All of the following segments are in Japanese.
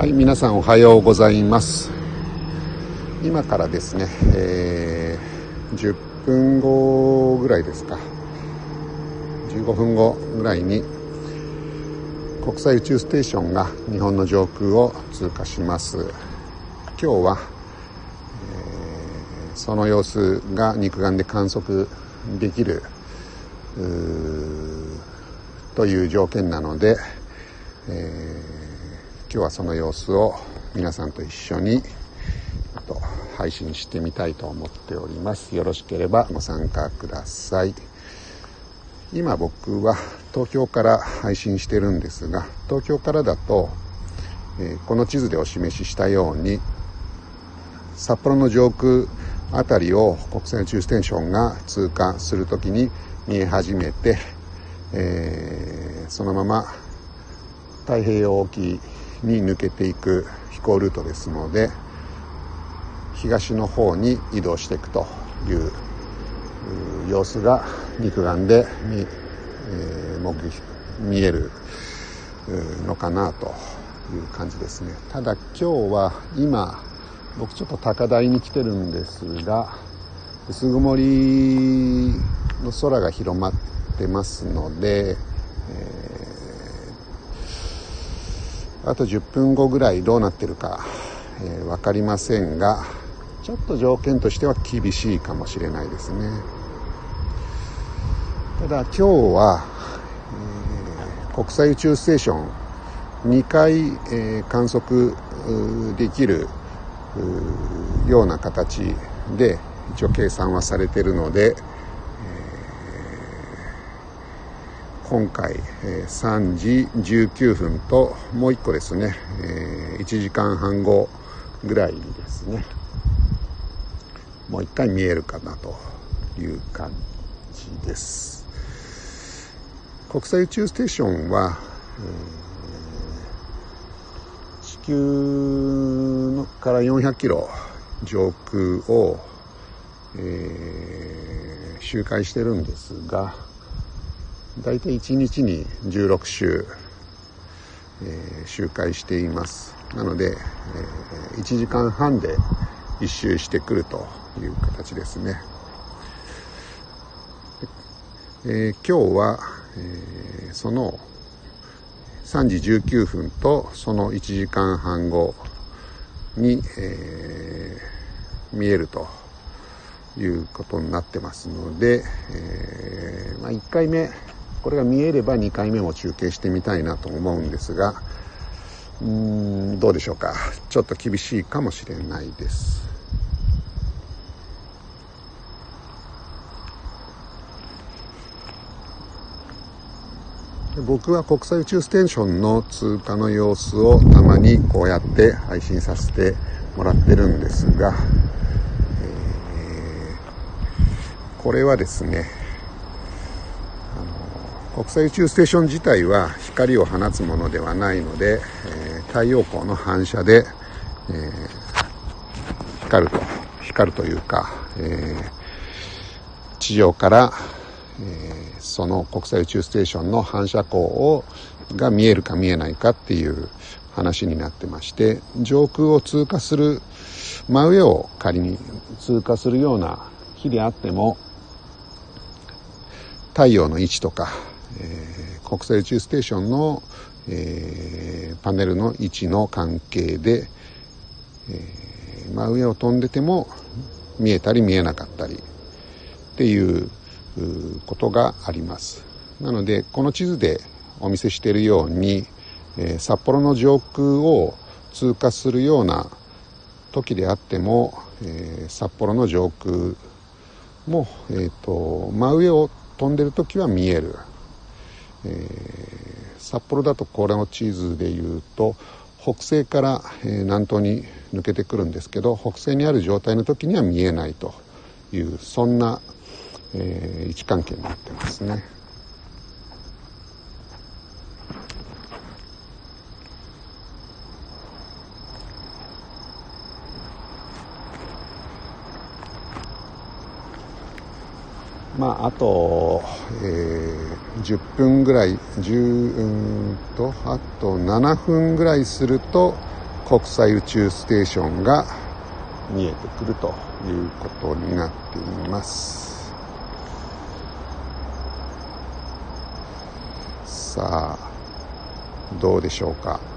はい、皆さんおはようございます。今からですね、えー10分後ぐらいですか。15分後ぐらいに国際宇宙ステーションが日本の上空を通過します。今日は、えーその様子が肉眼で観測できるという条件なので、えー今日はその様子を皆さんと一緒にと配信してみたいと思っております。よろしければご参加ください。今僕は東京から配信してるんですが東京からだと、えーこの地図でお示ししたように札幌の上空あたりを国際宇宙ステーションが通過するときに見え始めて、えーそのまま太平洋沖に抜けていく飛行ルートですので東の方に移動していくという様子が肉眼で見,、えー目撃見えるのかなという感じですね。ただ今日は今僕ちょっと高台に来てるんですが薄曇りの空が広まってますので、えーあと10分後ぐらいどうなってるか、えー分かりませんがちょっと条件としては厳しいかもしれないですね。ただ今日は、えー国際宇宙ステーション2回、えー観測できるような形で一応計算はされてるので、今回、え3時19分ともう1個ですね、え1時間半後ぐらいにですね。もう1回見えるかなという感じです。国際宇宙ステーションは、え地球のから400キロ上空を、え周回してるんですが大体1日に16周、えー周回しています。なので、えー1時間半で1周してくるという形ですね、えー今日は、えーその3時19分とその1時間半後に、えー見えるということになってますので、えーまあ、1回目これが見えれば2回目も中継してみたいなと思うんですがうーんどうでしょうか。ちょっと厳しいかもしれないです。僕は国際宇宙ステーションの通過の様子をたまにこうやって配信させてもらってるんですが、えーこれはですね国際宇宙ステーション自体は光を放つものではないので、えー太陽光の反射で、えー光ると光るというか、えー地上から、えーその国際宇宙ステーションの反射光をが見えるか見えないかっていう話になってまして上空を通過する真上を仮に通過するような日であっても太陽の位置とか、えー国際宇宙ステーションの、えーパネルの位置の関係で、えー真上を飛んでても見えたり見えなかったりっていうことがあります。なのでこの地図でお見せしているように、えー札幌の上空を通過するような時であっても、えー札幌の上空も、えー、と真上を飛んでる時は見える、えー札幌だとこれの地図でいうと北西から、え南東に抜けてくるんですけど北西にある状態の時には見えないというそんな、えー位置関係になってますね。まあ、あと、えー10分ぐらい、10うんと、あと7分ぐらいすると、国際宇宙ステーションが見えてくるということになっています。さあどうでしょうか？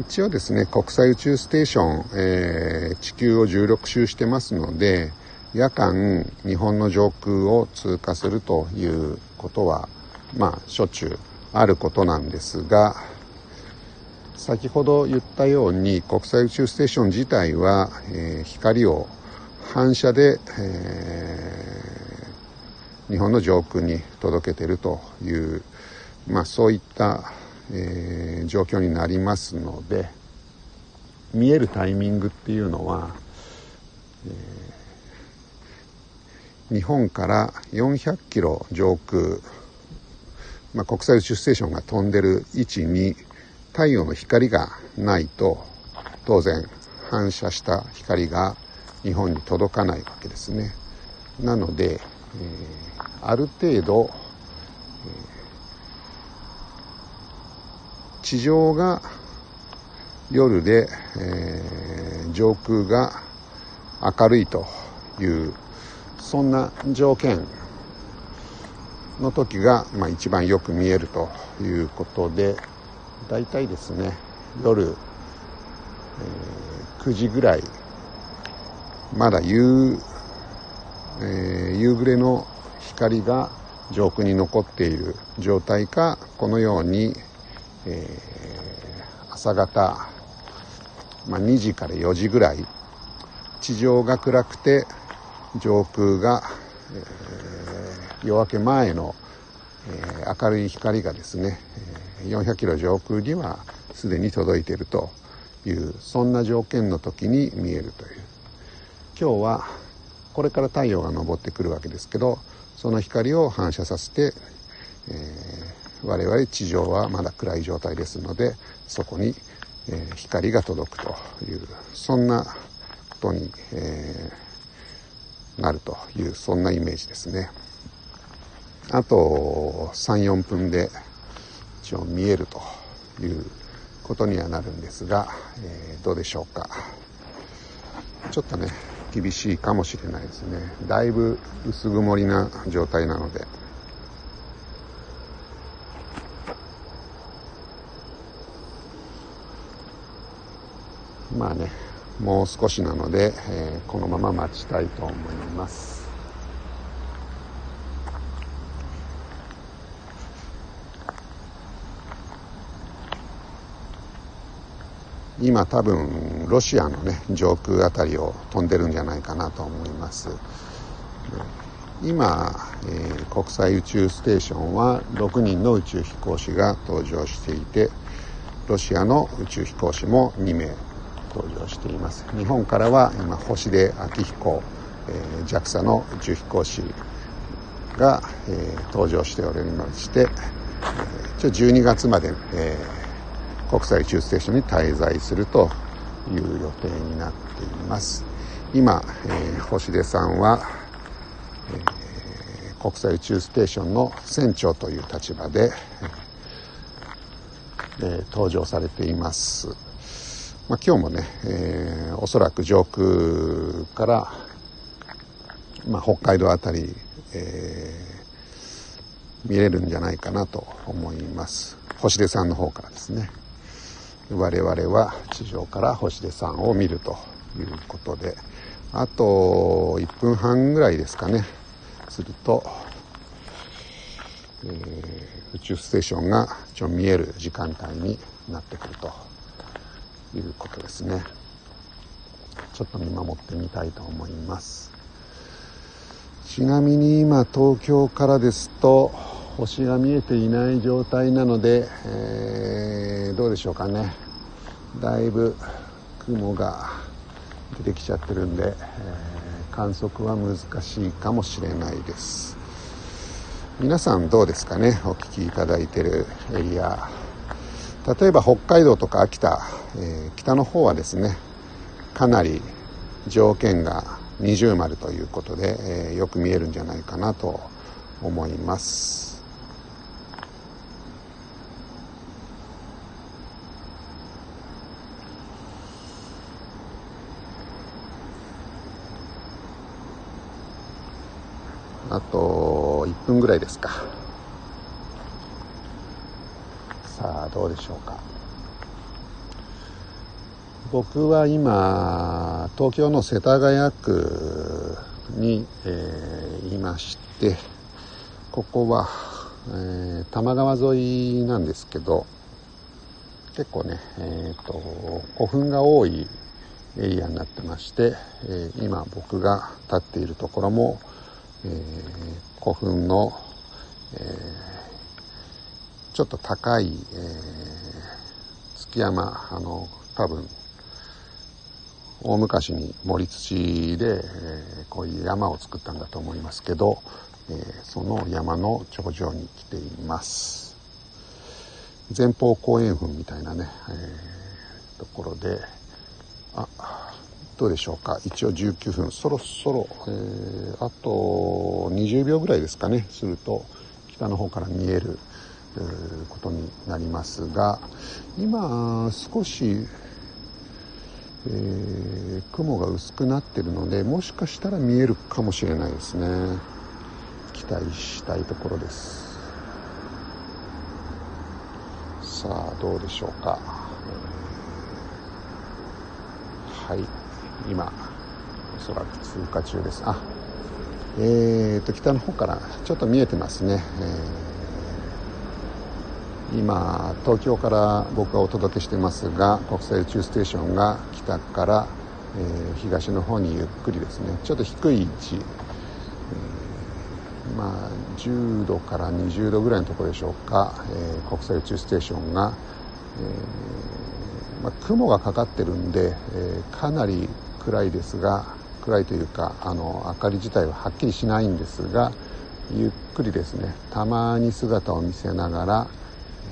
一応ですね、国際宇宙ステーション、えー、地球を16周してますので、夜間日本の上空を通過するということは、まあ、しょっちゅうあることなんですが、先ほど言ったように国際宇宙ステーション自体は、えー、光を反射で、えー、日本の上空に届けてるという、まあ、そういったえー、状況になりますので見えるタイミングっていうのは、えー、日本から400キロ上空、まあ、国際宇宙ステーションが飛んでる位置に太陽の光がないと当然反射した光が日本に届かないわけですね。なので、えー、ある程度、えー地上が夜で、えー、上空が明るいというそんな条件の時が、まあ、一番よく見えるということで大体ですね夜、えー、9時ぐらいまだ夕,、えー、夕暮れの光が上空に残っている状態かこのようにえー、朝方、まあ、2時から4時ぐらい地上が暗くて上空が、えー、夜明け前の、えー、明るい光がですね400キロ上空にはすでに届いているというそんな条件の時に見えるという。今日はこれから太陽が昇ってくるわけですけどその光を反射させて、えー我々地上はまだ暗い状態ですのでそこに、え、光が届くというそんなことに、え、なるというそんなイメージですね。あと34分で一応見えるということにはなるんですが、えー、どうでしょうか。ちょっとね厳しいかもしれないですね。だいぶ薄曇りな状態なので。まあねもう少しなので、えー、このまま待ちたいと思います。今多分ロシアのね上空あたりを飛んでるんじゃないかなと思います。今、えー、国際宇宙ステーションは6人の宇宙飛行士が搭乗していてロシアの宇宙飛行士も2名。登場しています。日本からは今星出昭彦、えー、JAXA の宇宙飛行士が、えー、登場しておりまして、えー、12月まで、えー、国際宇宙ステーションに滞在するという予定になっています。今、えー、星出さんは、えー、国際宇宙ステーションの船長という立場で、えー、登場されています。まあ、今日もね、えー、おそらく上空から、まあ、北海道あたり、えー、見れるんじゃないかなと思います。星出さんの方からですね。我々は地上から星出さんを見るということで。あと1分半ぐらいですかね。すると、えー、宇宙ステーションがちょ見える時間帯になってくると。いうことですね。ちょっと見守ってみたいと思います。ちなみに今東京からですと星が見えていない状態なので、えー、どうでしょうかね。だいぶ雲が出てきちゃってるんで、えー、観測は難しいかもしれないです。皆さんどうですかね。お聞きいただいてるエリア。例えば北海道とか秋田、えー、北の方はですねかなり条件が二重丸ということで、えー、よく見えるんじゃないかなと思います。あと1分ぐらいですかさあどうでしょうか僕は今東京の世田谷区に、えー、いましてここは、えー、多摩川沿いなんですけど結構ね、えーと、古墳が多いエリアになってまして、えー、今僕が立っているところもえー、古墳の、えー、ちょっと高い、えー、月山あの多分大昔に盛り土で、え、こういう山を作ったんだと思いますけど、え、その山の頂上に来ています。前方後円墳みたいなね、え、ところであどうでしょうか。一応19分。そろそろ、えー、あと20秒ぐらいですかね。すると北の方から見えることになりますが今少し、えー、雲が薄くなってるのでもしかしたら見えるかもしれないですね。期待したいところです。さあどうでしょうか、はい。今おそらく通過中です。あえーと北の方からちょっと見えてますね、えー、今東京から僕がお届けしてますが国際宇宙ステーションが北から、えー、東の方にゆっくりですね。ちょっと低い位置、えー、まあ10度から20度ぐらいのところでしょうか、えー、国際宇宙ステーションが、えまあ、雲がかかってるんで、え、かなり暗いですが暗いというかあの明かり自体ははっきりしないんですがゆっくりですね。たまに姿を見せながら、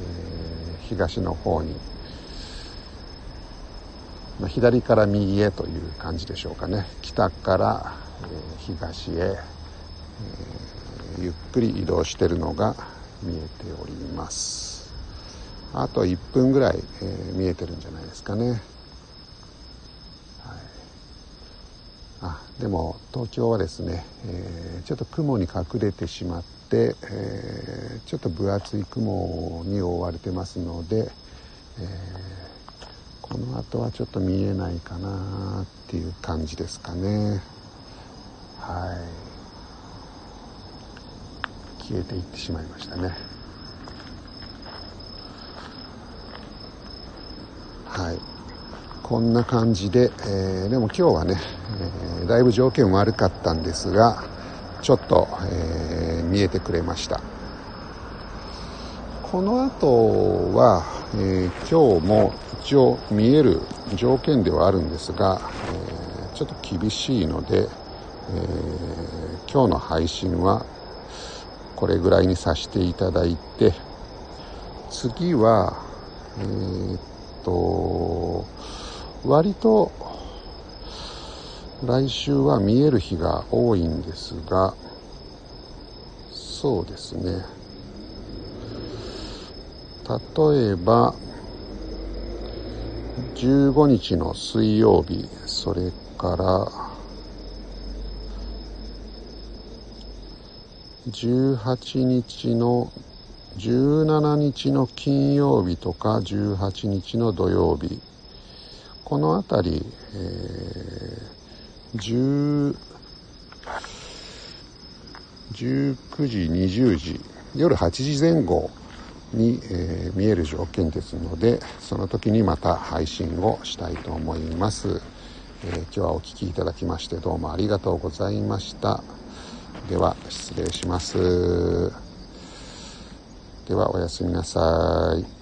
えー、東の方に、まあ、左から右へという感じでしょうかね。北から、えー、東へ、えー、ゆっくり移動してるのが見えております。あと1分ぐらい、え見えてるんじゃないですかね。あでも東京はですね、えー、ちょっと雲に隠れてしまって、えー、ちょっと分厚い雲に覆われてますので、えー、この後はちょっと見えないかなっていう感じですかね。はい。消えていってしまいましたね。はい。こんな感じで、えー、でも今日はね、えー、だいぶ条件悪かったんですがちょっと、えー、見えてくれました。この後は、え今日も一応見える条件ではあるんですが、えちょっと厳しいので、え今日の配信はこれぐらいにさせていただいて次はえー、っと割と来週は見える日が多いんですがそうですね。例えば15日の水曜日それから18日の17日の金曜日とか18日の土曜日。この辺り、えー、19時20時夜8時前後に、えー、見える条件ですのでその時にまた配信をしたいと思います、えー、今日はお聴きいただきましてどうもありがとうございました。では失礼します。ではおやすみなさい。